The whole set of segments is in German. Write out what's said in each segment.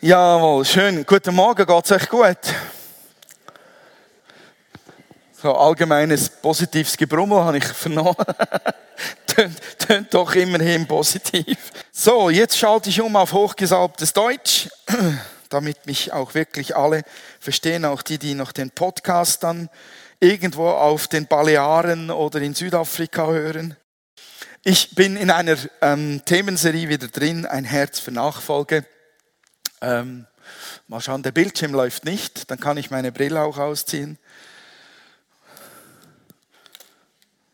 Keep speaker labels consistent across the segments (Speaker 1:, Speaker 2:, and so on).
Speaker 1: Jawohl, schön. Guten Morgen, geht's euch gut? So allgemeines positives Gebrummel habe ich vernommen. tönt, tönt doch immerhin positiv. So, jetzt schalte ich um auf hochgesalbtes Deutsch, damit mich auch wirklich alle verstehen, auch die, die noch den Podcast dann irgendwo auf den Balearen oder in Südafrika hören. Ich bin in einer ähm, Themenserie wieder drin, ein Herz für Nachfolge. Ähm, mal schauen, der Bildschirm läuft nicht, dann kann ich meine Brille auch ausziehen.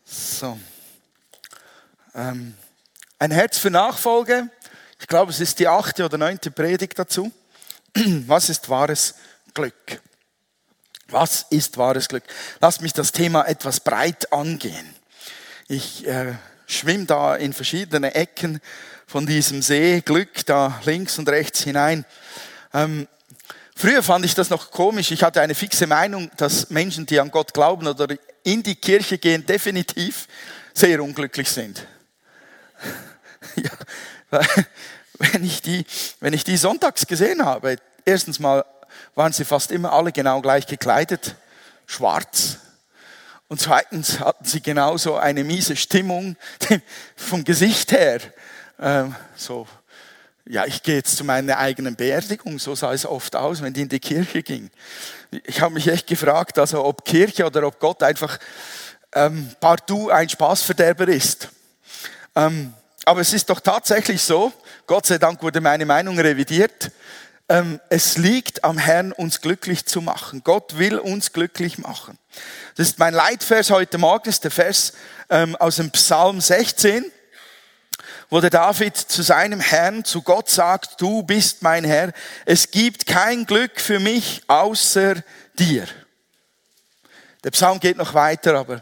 Speaker 1: So. Ähm, ein Herz für Nachfolge. Ich glaube, es ist die achte oder neunte Predigt dazu. Was ist wahres Glück? Was ist wahres Glück? Lass mich das Thema etwas breit angehen. Ich äh, schwimme da in verschiedene Ecken von diesem See, Glück da links und rechts hinein. Ähm, früher fand ich das noch komisch. Ich hatte eine fixe Meinung, dass Menschen, die an Gott glauben oder in die Kirche gehen, definitiv sehr unglücklich sind. ja, wenn ich die, wenn ich die sonntags gesehen habe, erstens mal waren sie fast immer alle genau gleich gekleidet, schwarz. Und zweitens hatten sie genauso eine miese Stimmung vom Gesicht her. Ähm, so, ja, ich gehe jetzt zu meiner eigenen Beerdigung, so sah es oft aus, wenn die in die Kirche ging. Ich habe mich echt gefragt, also ob Kirche oder ob Gott einfach ähm, partout ein Spaßverderber ist. Ähm, aber es ist doch tatsächlich so, Gott sei Dank wurde meine Meinung revidiert, ähm, es liegt am Herrn, uns glücklich zu machen. Gott will uns glücklich machen. Das ist mein Leitvers heute Morgen, ist der Vers ähm, aus dem Psalm 16 wo der David zu seinem Herrn, zu Gott sagt, du bist mein Herr, es gibt kein Glück für mich außer dir. Der Psalm geht noch weiter, aber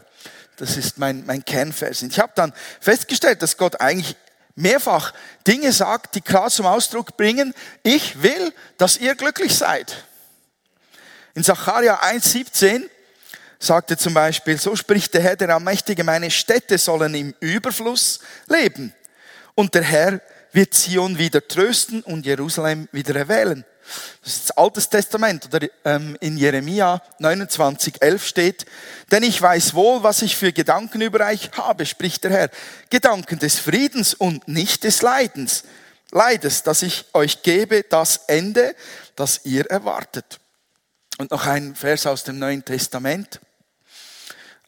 Speaker 1: das ist mein, mein Kernvers. Ich habe dann festgestellt, dass Gott eigentlich mehrfach Dinge sagt, die klar zum Ausdruck bringen, ich will, dass ihr glücklich seid. In Sacharja 1,17 sagt er zum Beispiel, so spricht der Herr, der Allmächtige, meine Städte sollen im Überfluss leben und der Herr wird Zion wieder trösten und Jerusalem wieder erwählen. Das ist das Altes Testament oder ähm, in Jeremia 29, 11 steht, denn ich weiß wohl, was ich für Gedanken über euch habe, spricht der Herr. Gedanken des Friedens und nicht des Leidens. Leides, dass ich euch gebe das Ende, das ihr erwartet. Und noch ein Vers aus dem Neuen Testament.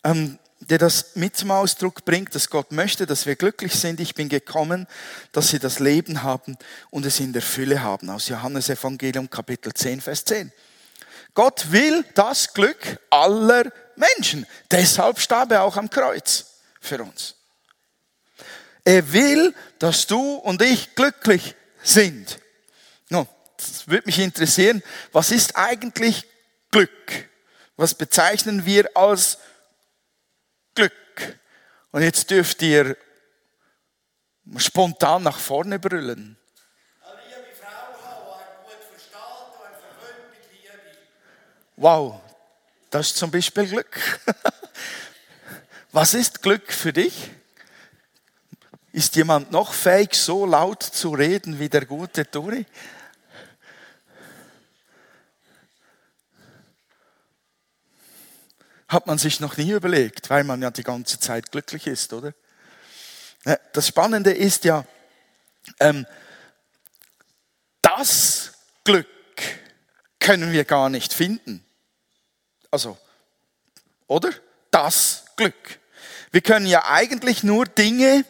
Speaker 1: Ähm, der das mit zum Ausdruck bringt, dass Gott möchte, dass wir glücklich sind. Ich bin gekommen, dass sie das Leben haben und es in der Fülle haben. Aus Johannes Evangelium Kapitel 10, Vers 10. Gott will das Glück aller Menschen. Deshalb starb er auch am Kreuz für uns. Er will, dass du und ich glücklich sind. Nun, das würde mich interessieren, was ist eigentlich Glück? Was bezeichnen wir als Glück. Und jetzt dürft ihr spontan nach vorne brüllen. Wow, das ist zum Beispiel Glück. Was ist Glück für dich? Ist jemand noch fähig, so laut zu reden wie der gute Turi? Hat man sich noch nie überlegt, weil man ja die ganze Zeit glücklich ist, oder? Das Spannende ist ja, ähm, das Glück können wir gar nicht finden. Also, oder? Das Glück. Wir können ja eigentlich nur Dinge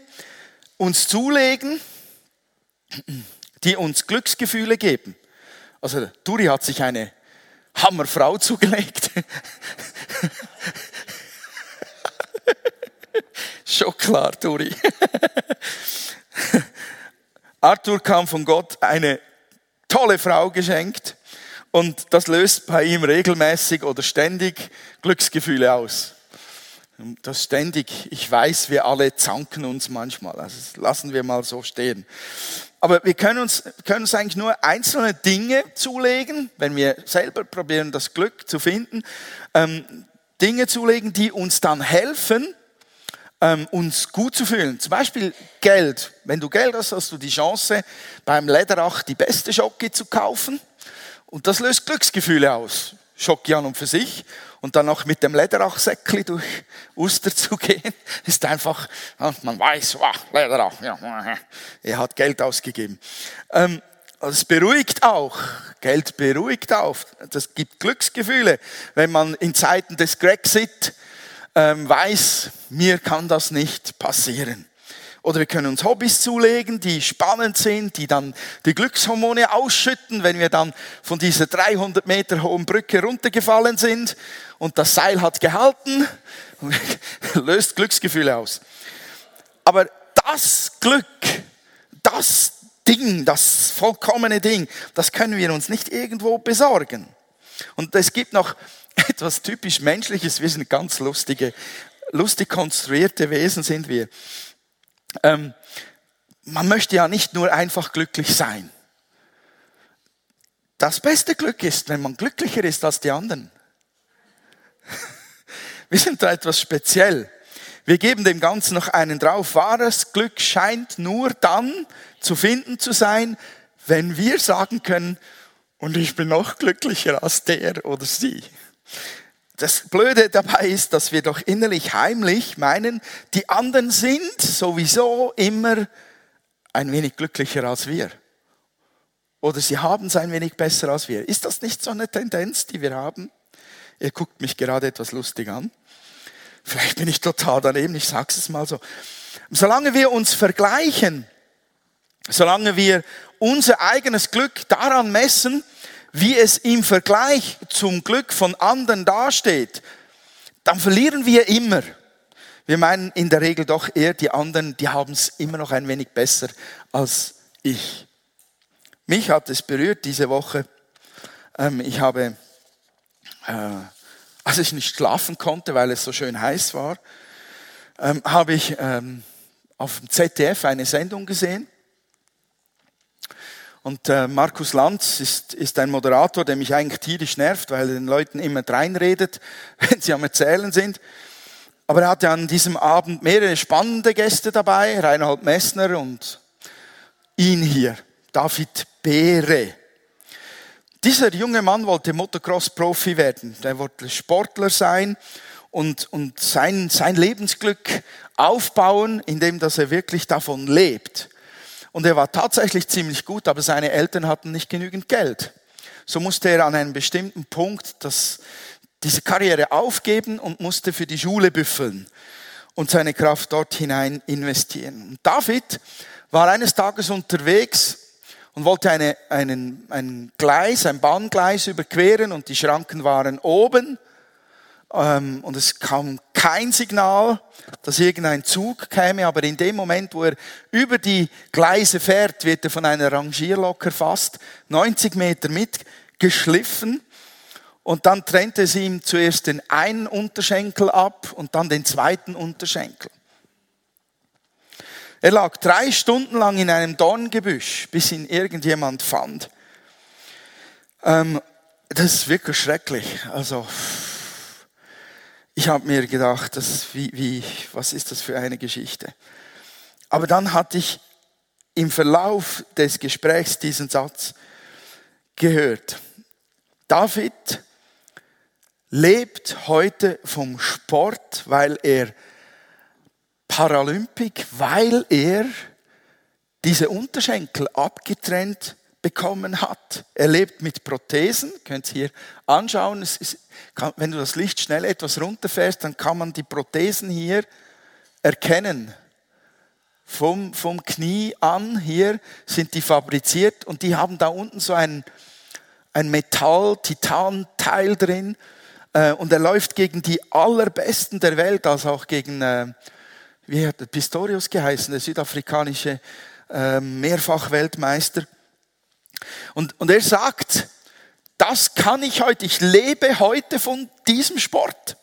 Speaker 1: uns zulegen, die uns Glücksgefühle geben. Also, Turi hat sich eine Hammerfrau zugelegt. Schon klar, Turi. Arthur kam von Gott eine tolle Frau geschenkt und das löst bei ihm regelmäßig oder ständig Glücksgefühle aus. Das ständig, ich weiß, wir alle zanken uns manchmal, also lassen wir mal so stehen. Aber wir können uns, können uns eigentlich nur einzelne Dinge zulegen, wenn wir selber probieren, das Glück zu finden, ähm, Dinge zulegen, die uns dann helfen, ähm, uns gut zu fühlen. Zum Beispiel Geld. Wenn du Geld hast, hast du die Chance, beim Lederach die beste Schocke zu kaufen. Und das löst Glücksgefühle aus. Schocke an und für sich. Und dann noch mit dem Lederachsäckli durch Uster zu gehen, ist einfach, man weiß, wow, Lederach, ja, er hat Geld ausgegeben. Ähm, es beruhigt auch. Geld beruhigt auch. Das gibt Glücksgefühle. Wenn man in Zeiten des Grexit ähm, weiß, mir kann das nicht passieren. Oder wir können uns Hobbys zulegen, die spannend sind, die dann die Glückshormone ausschütten, wenn wir dann von dieser 300 Meter hohen Brücke runtergefallen sind und das Seil hat gehalten, löst Glücksgefühle aus. Aber das Glück, das Ding, das vollkommene Ding, das können wir uns nicht irgendwo besorgen. Und es gibt noch etwas typisch Menschliches. Wir sind ganz lustige, lustig konstruierte Wesen sind wir. Ähm, man möchte ja nicht nur einfach glücklich sein. Das beste Glück ist, wenn man glücklicher ist als die anderen. Wir sind da etwas speziell. Wir geben dem Ganzen noch einen drauf. Wahres Glück scheint nur dann zu finden zu sein, wenn wir sagen können, und ich bin noch glücklicher als der oder sie. Das Blöde dabei ist, dass wir doch innerlich heimlich meinen, die anderen sind sowieso immer ein wenig glücklicher als wir. Oder sie haben es ein wenig besser als wir. Ist das nicht so eine Tendenz, die wir haben? Ihr guckt mich gerade etwas lustig an. Vielleicht bin ich total daneben, ich sage es mal so. Solange wir uns vergleichen, solange wir unser eigenes Glück daran messen, wie es im Vergleich zum Glück von anderen dasteht, dann verlieren wir immer. Wir meinen in der Regel doch eher, die anderen, die haben es immer noch ein wenig besser als ich. Mich hat es berührt diese Woche. Ähm, ich habe äh, als ich nicht schlafen konnte, weil es so schön heiß war, ähm, habe ich ähm, auf dem ZDF eine Sendung gesehen. Und äh, Markus Lanz ist, ist ein Moderator, der mich eigentlich tierisch nervt, weil er den Leuten immer dreinredet, wenn sie am Erzählen sind. Aber er hatte an diesem Abend mehrere spannende Gäste dabei, Reinhold Messner und ihn hier, David Beere. Dieser junge Mann wollte Motocross-Profi werden. Der wollte Sportler sein und, und sein, sein Lebensglück aufbauen, indem dass er wirklich davon lebt. Und er war tatsächlich ziemlich gut, aber seine Eltern hatten nicht genügend Geld. So musste er an einem bestimmten Punkt das, diese Karriere aufgeben und musste für die Schule büffeln und seine Kraft dort hinein investieren. Und David war eines Tages unterwegs und wollte eine, einen, ein Gleis, ein Bahngleis überqueren und die Schranken waren oben und es kam kein Signal, dass irgendein Zug käme, aber in dem Moment, wo er über die Gleise fährt, wird er von einer Rangierlok erfasst, 90 Meter mitgeschliffen und dann trennte es ihm zuerst den einen Unterschenkel ab und dann den zweiten Unterschenkel. Er lag drei Stunden lang in einem Dorngebüsch, bis ihn irgendjemand fand. Ähm, das ist wirklich schrecklich. Also, ich habe mir gedacht, das wie, wie, was ist das für eine Geschichte? Aber dann hatte ich im Verlauf des Gesprächs diesen Satz gehört. David lebt heute vom Sport, weil er Paralympik, weil er diese Unterschenkel abgetrennt bekommen hat. Er lebt mit Prothesen, könnt ihr hier anschauen. Ist, wenn du das Licht schnell etwas runterfährst, dann kann man die Prothesen hier erkennen. Vom, vom Knie an hier sind die fabriziert und die haben da unten so ein, ein Metall-Titan-Teil drin äh, und er läuft gegen die allerbesten der Welt, also auch gegen äh, wie hat Pistorius geheißen, der südafrikanische äh, Mehrfachweltmeister. Und, und er sagt, das kann ich heute, ich lebe heute von diesem Sport.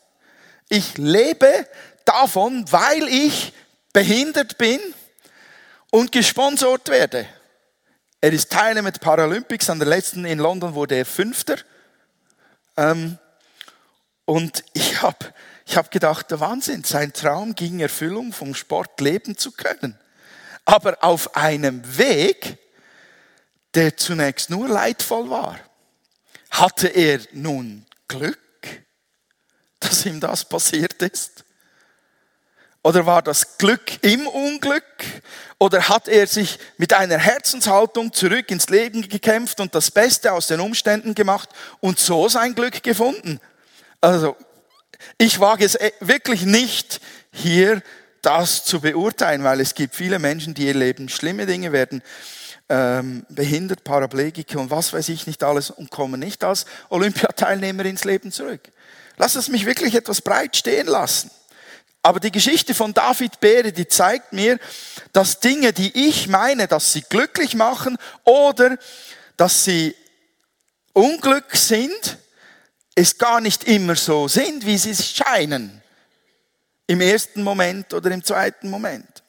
Speaker 1: Ich lebe davon, weil ich behindert bin und gesponsert werde. Er ist Teilnehmer der Paralympics, an der letzten in London wurde er Fünfter. Ähm, und ich habe Ich habe gedacht, der Wahnsinn, sein Traum ging Erfüllung, vom Sport leben zu können. Aber auf einem Weg, der zunächst nur leidvoll war. Hatte er nun Glück, dass ihm das passiert ist? Oder war das Glück im Unglück? Oder hat er sich mit einer Herzenshaltung zurück ins Leben gekämpft und das Beste aus den Umständen gemacht und so sein Glück gefunden? Also, ich wage es e- wirklich nicht, hier das zu beurteilen, weil es gibt viele Menschen, die ihr Leben schlimme Dinge werden, ähm, behindert, Paraplegiker und was weiß ich nicht alles und kommen nicht als Olympiateilnehmer ins Leben zurück. Lass es mich wirklich etwas breit stehen lassen. Aber die Geschichte von David Beere, die zeigt mir, dass Dinge, die ich meine, dass sie glücklich machen oder dass sie Unglück sind, es gar nicht immer so sind, wie sie scheinen. Im ersten Moment oder im zweiten Moment.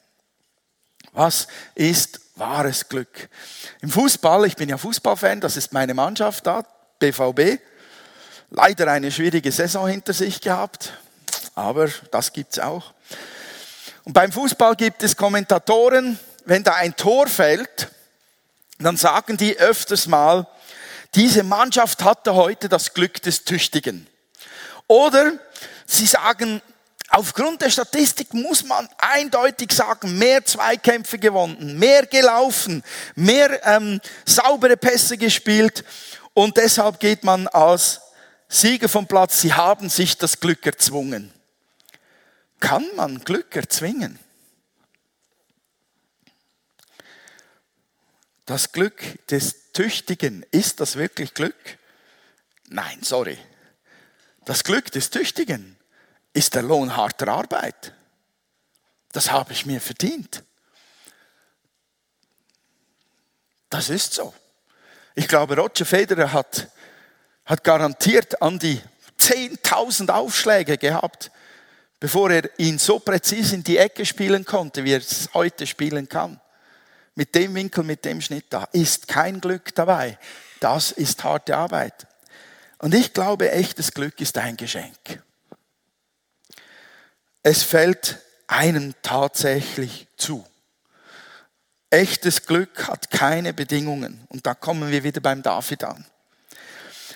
Speaker 1: Was ist wahres Glück? Im Fußball, ich bin ja Fußballfan, das ist meine Mannschaft da, BVB. Leider eine schwierige Saison hinter sich gehabt aber das gibt's auch. Und beim Fußball gibt es Kommentatoren, wenn da ein Tor fällt, dann sagen die öfters mal, diese Mannschaft hatte heute das Glück des Tüchtigen. Oder sie sagen, aufgrund der Statistik muss man eindeutig sagen, mehr Zweikämpfe gewonnen, mehr gelaufen, mehr ähm, saubere Pässe gespielt und deshalb geht man als Sieger vom Platz. Sie haben sich das Glück erzwungen. Kann man Glück erzwingen? Das Glück des Tüchtigen, ist das wirklich Glück? Nein, sorry. Das Glück des Tüchtigen ist der Lohn harter Arbeit. Das habe ich mir verdient. Das ist so. Ich glaube, Roger Federer hat, hat garantiert an die 10.000 Aufschläge gehabt, bevor er ihn so präzise in die Ecke spielen konnte, wie er es heute spielen kann. Mit dem Winkel, mit dem Schnitt da, ist kein Glück dabei. Das ist harte Arbeit. Und ich glaube, echtes Glück ist ein Geschenk. Es fällt einem tatsächlich zu. Echtes Glück hat keine Bedingungen. Und da kommen wir wieder beim David an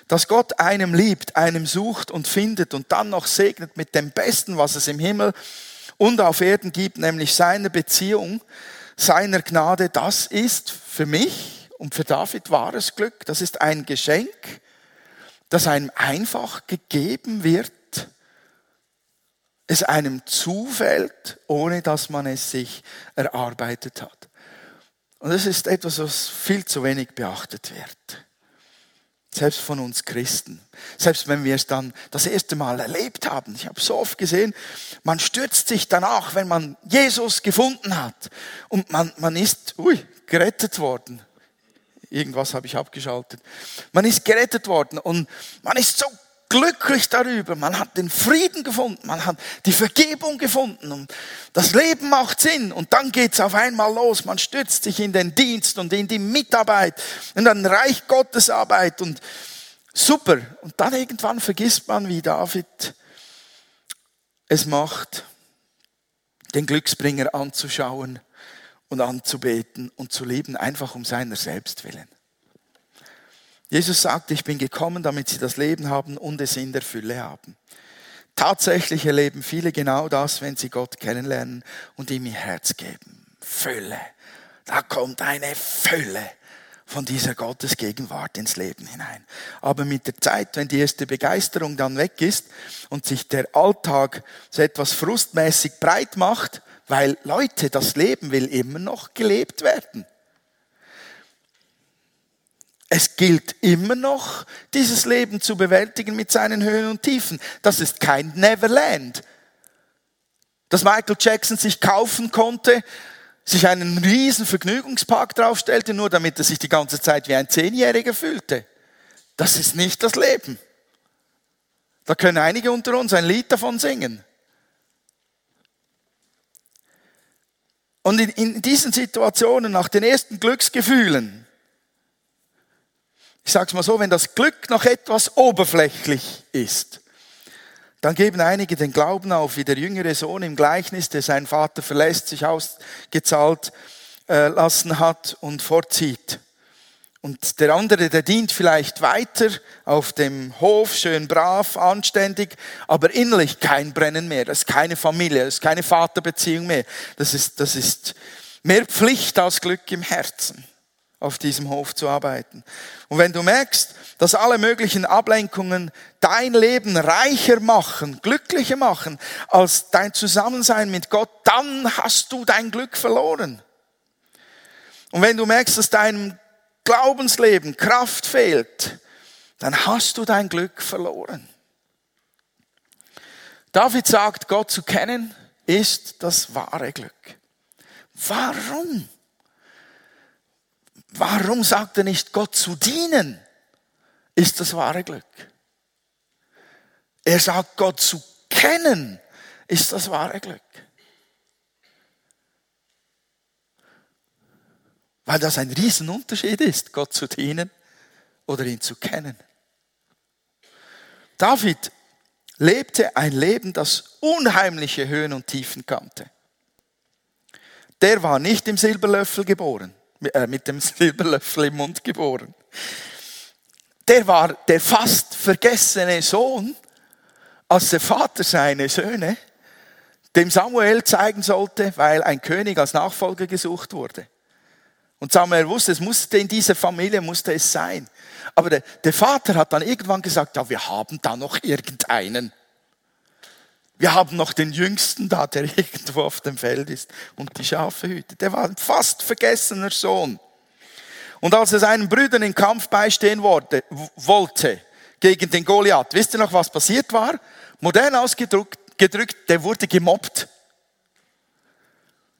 Speaker 1: dass Gott einem liebt, einem sucht und findet und dann noch segnet mit dem Besten, was es im Himmel und auf Erden gibt, nämlich seiner Beziehung, seiner Gnade, das ist für mich und für David wahres Glück. Das ist ein Geschenk, das einem einfach gegeben wird, es einem zufällt, ohne dass man es sich erarbeitet hat. Und das ist etwas, was viel zu wenig beachtet wird. Selbst von uns Christen. Selbst wenn wir es dann das erste Mal erlebt haben. Ich habe so oft gesehen, man stürzt sich danach, wenn man Jesus gefunden hat. Und man, man ist, ui, gerettet worden. Irgendwas habe ich abgeschaltet. Man ist gerettet worden und man ist so glücklich darüber. Man hat den Frieden gefunden, man hat die Vergebung gefunden und das Leben macht Sinn. Und dann geht's auf einmal los. Man stürzt sich in den Dienst und in die Mitarbeit, in den Reich Gottes Arbeit und super. Und dann irgendwann vergisst man, wie David es macht, den Glücksbringer anzuschauen und anzubeten und zu lieben, einfach um seiner selbst willen. Jesus sagt, ich bin gekommen, damit sie das Leben haben und es in der Fülle haben. Tatsächlich erleben viele genau das, wenn sie Gott kennenlernen und ihm ihr Herz geben. Fülle. Da kommt eine Fülle von dieser Gottesgegenwart ins Leben hinein. Aber mit der Zeit, wenn die erste Begeisterung dann weg ist und sich der Alltag so etwas frustmäßig breit macht, weil Leute, das Leben will immer noch gelebt werden. Es gilt immer noch, dieses Leben zu bewältigen mit seinen Höhen und Tiefen. Das ist kein Neverland. Dass Michael Jackson sich kaufen konnte, sich einen riesen Vergnügungspark draufstellte, nur damit er sich die ganze Zeit wie ein Zehnjähriger fühlte. Das ist nicht das Leben. Da können einige unter uns ein Lied davon singen. Und in, in diesen Situationen, nach den ersten Glücksgefühlen, ich sage es mal so, wenn das Glück noch etwas oberflächlich ist, Dann geben einige den Glauben auf, wie der jüngere Sohn im Gleichnis, der seinen Vater verlässt, sich ausgezahlt äh, lassen hat und vorzieht. Und der andere, der dient vielleicht weiter auf dem Hof, schön brav, anständig, aber innerlich kein Brennen mehr. Das ist keine Familie, das ist keine Vaterbeziehung mehr. Das ist, das ist mehr Pflicht als Glück im Herzen, auf diesem Hof zu arbeiten. Und wenn du merkst, dass alle möglichen Ablenkungen dein Leben reicher machen, glücklicher machen als dein Zusammensein mit Gott, dann hast du dein Glück verloren. Und wenn du merkst, dass deinem Glaubensleben Kraft fehlt, dann hast du dein Glück verloren. David sagt, Gott zu kennen ist das wahre Glück. Warum? Warum sagt er nicht, Gott zu dienen ist das wahre Glück? Er sagt, Gott zu kennen ist das wahre Glück. Weil das ein Riesenunterschied ist, Gott zu dienen oder ihn zu kennen. David lebte ein Leben, das unheimliche Höhen und Tiefen kannte. Der war nicht im Silberlöffel geboren, mit dem Silberlöffel im Mund geboren. Der war der fast vergessene Sohn, als der Vater seine Söhne dem Samuel zeigen sollte, weil ein König als Nachfolger gesucht wurde. Und Samuel wusste, es musste in dieser Familie musste es sein. Aber der, der Vater hat dann irgendwann gesagt, ja, wir haben da noch irgendeinen. Wir haben noch den Jüngsten da, der irgendwo auf dem Feld ist und die Schafe hütet. Der war ein fast vergessener Sohn. Und als er seinen Brüdern im Kampf beistehen wollte, gegen den Goliath, wisst ihr noch, was passiert war? Modern ausgedrückt, gedrückt, der wurde gemobbt.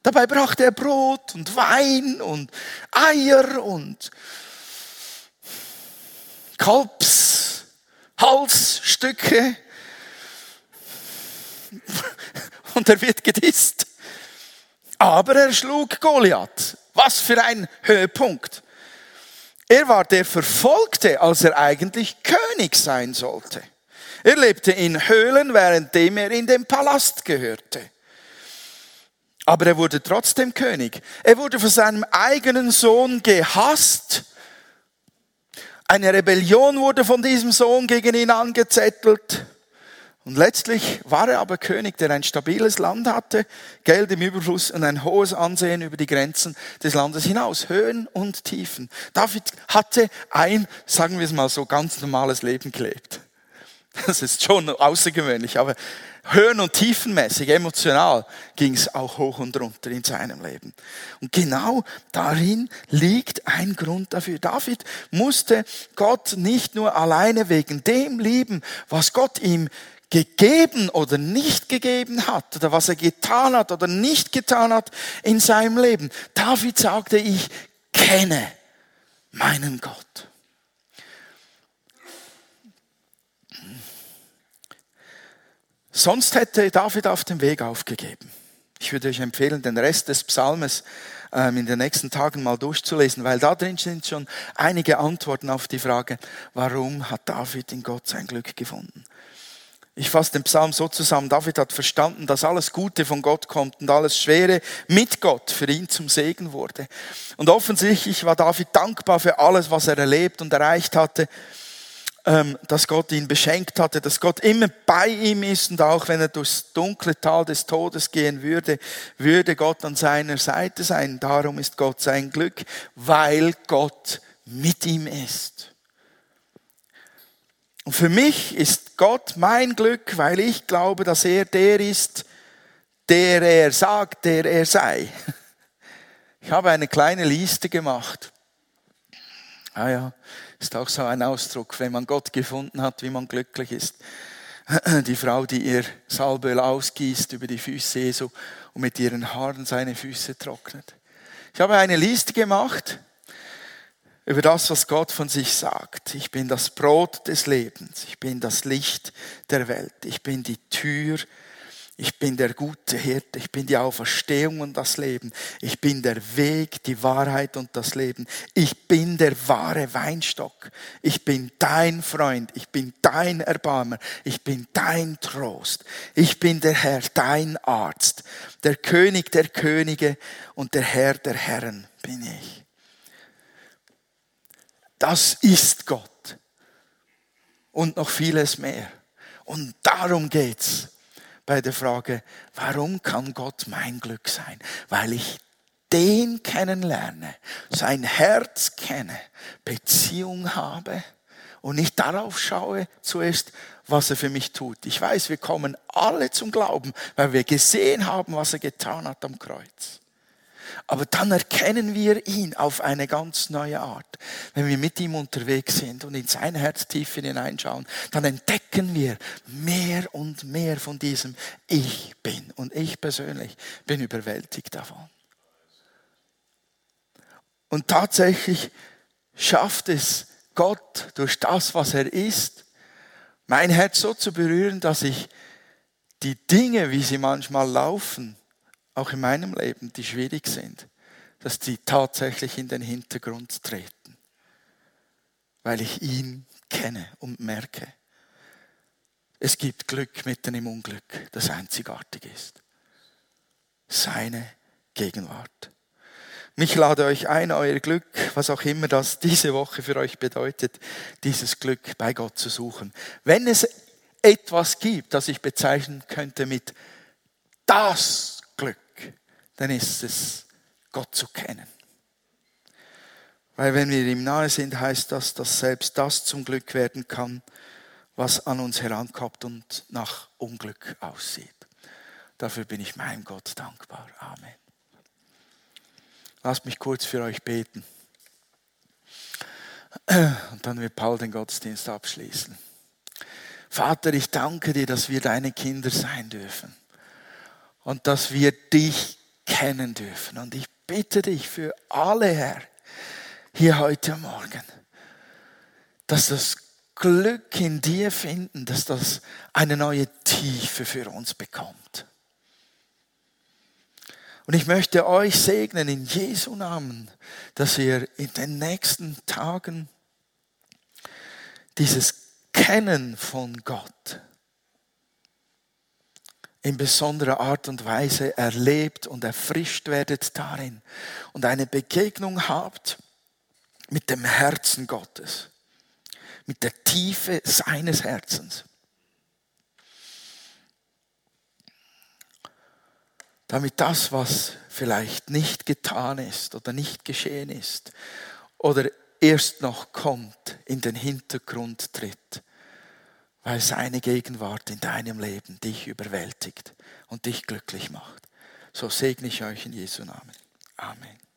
Speaker 1: Dabei brachte er Brot und Wein und Eier und Kalbshalsstücke. Und er wird gedisst. Aber er schlug Goliath. Was für ein Höhepunkt. Er war der Verfolgte, als er eigentlich König sein sollte. Er lebte in Höhlen, währenddem er in den Palast gehörte. Aber er wurde trotzdem König. Er wurde von seinem eigenen Sohn gehasst. Eine Rebellion wurde von diesem Sohn gegen ihn angezettelt. Und letztlich war er aber König, der ein stabiles Land hatte, Geld im Überfluss und ein hohes Ansehen über die Grenzen des Landes hinaus, Höhen und Tiefen. David hatte ein, sagen wir es mal so, ganz normales Leben gelebt. Das ist schon außergewöhnlich, aber Höhen- und Tiefenmäßig, emotional ging es auch hoch und runter in seinem Leben. Und genau darin liegt ein Grund dafür. David musste Gott nicht nur alleine wegen dem lieben, was Gott ihm gegeben oder nicht gegeben hat oder was er getan hat oder nicht getan hat in seinem Leben. David sagte, ich kenne meinen Gott. Sonst hätte David auf dem Weg aufgegeben. Ich würde euch empfehlen, den Rest des Psalmes ähm, in den nächsten Tagen mal durchzulesen, weil da drin sind schon einige Antworten auf die Frage, warum hat David in Gott sein Glück gefunden. Ich fasse den Psalm so zusammen. David hat verstanden, dass alles Gute von Gott kommt und alles Schwere mit Gott für ihn zum Segen wurde. Und offensichtlich war David dankbar für alles, was er erlebt und erreicht hatte ähm, dass Gott ihn beschenkt hatte, dass Gott immer bei ihm ist und auch wenn er durchs dunkle Tal des Todes gehen würde, würde Gott an seiner Seite sein. Darum ist Gott sein Glück, weil Gott mit ihm ist. Und für mich ist Gott mein Glück, weil ich glaube, dass er der ist, der er sagt, der er sei. Ich habe eine kleine Liste gemacht. Ah ja, ist auch so ein Ausdruck, wenn man Gott gefunden hat, wie man glücklich ist. Die Frau, die ihr Salböl ausgießt über die Füße Jesu und mit ihren Haaren seine Füße trocknet. Ich habe eine Liste gemacht über das, was Gott von sich sagt. Ich bin das Brot des Lebens. Ich bin das Licht der Welt. Ich bin die Tür Ich bin der gute Hirte, ich bin die Auferstehung und das Leben. Ich bin der Weg, die Wahrheit und das Leben. Ich bin der wahre Weinstock. Ich bin dein Freund, ich bin dein Erbarmer, ich bin dein Trost. Ich bin der Herr, dein Arzt, der König der Könige und der Herr der Herren bin ich. Das ist Gott und noch vieles mehr. Und darum geht's bei der Frage, warum kann Gott mein Glück sein? Weil ich den kennenlerne, sein Herz kenne, Beziehung habe und nicht darauf schaue zuerst, was er für mich tut. Ich weiß, wir kommen alle zum Glauben, weil wir gesehen haben, was er getan hat am Kreuz. Aber dann erkennen wir ihn auf eine ganz neue Art. Wenn wir mit ihm unterwegs sind und in sein Herz tief hineinschauen, dann entdecken wir mehr und mehr von diesem Ich bin. Und ich persönlich bin überwältigt davon. Und tatsächlich schafft es Gott durch das, was er ist, mein Herz so zu berühren, dass ich die Dinge, wie sie manchmal laufen, auch in meinem Leben, die schwierig sind, dass die tatsächlich in den Hintergrund treten, weil ich ihn kenne und merke. Es gibt Glück mitten im Unglück, das einzigartig ist. Seine Gegenwart. Mich lade euch ein, euer Glück, was auch immer das diese Woche für euch bedeutet, dieses Glück bei Gott zu suchen. Wenn es etwas gibt, das ich bezeichnen könnte mit das dann ist es, Gott zu kennen. Weil wenn wir ihm nahe sind, heißt das, dass selbst das zum Glück werden kann, was an uns herankommt und nach Unglück aussieht. Dafür bin ich meinem Gott dankbar. Amen. Lasst mich kurz für euch beten. Und dann wird Paul den Gottesdienst abschließen. Vater, ich danke dir, dass wir deine Kinder sein dürfen und dass wir dich kennen dürfen. Und ich bitte dich für alle, Herr, hier heute Morgen, dass das Glück in dir finden, dass das eine neue Tiefe für uns bekommt. Und ich möchte euch segnen in Jesu Namen, dass ihr in den nächsten Tagen dieses Kennen von Gott in besonderer Art und Weise erlebt und erfrischt werdet darin und eine Begegnung habt mit dem Herzen Gottes, mit der Tiefe seines Herzens. Damit das, was vielleicht nicht getan ist oder nicht geschehen ist oder erst noch kommt, in den Hintergrund tritt weil seine Gegenwart in deinem Leben dich überwältigt und dich glücklich macht. So segne ich euch in Jesu Namen. Amen.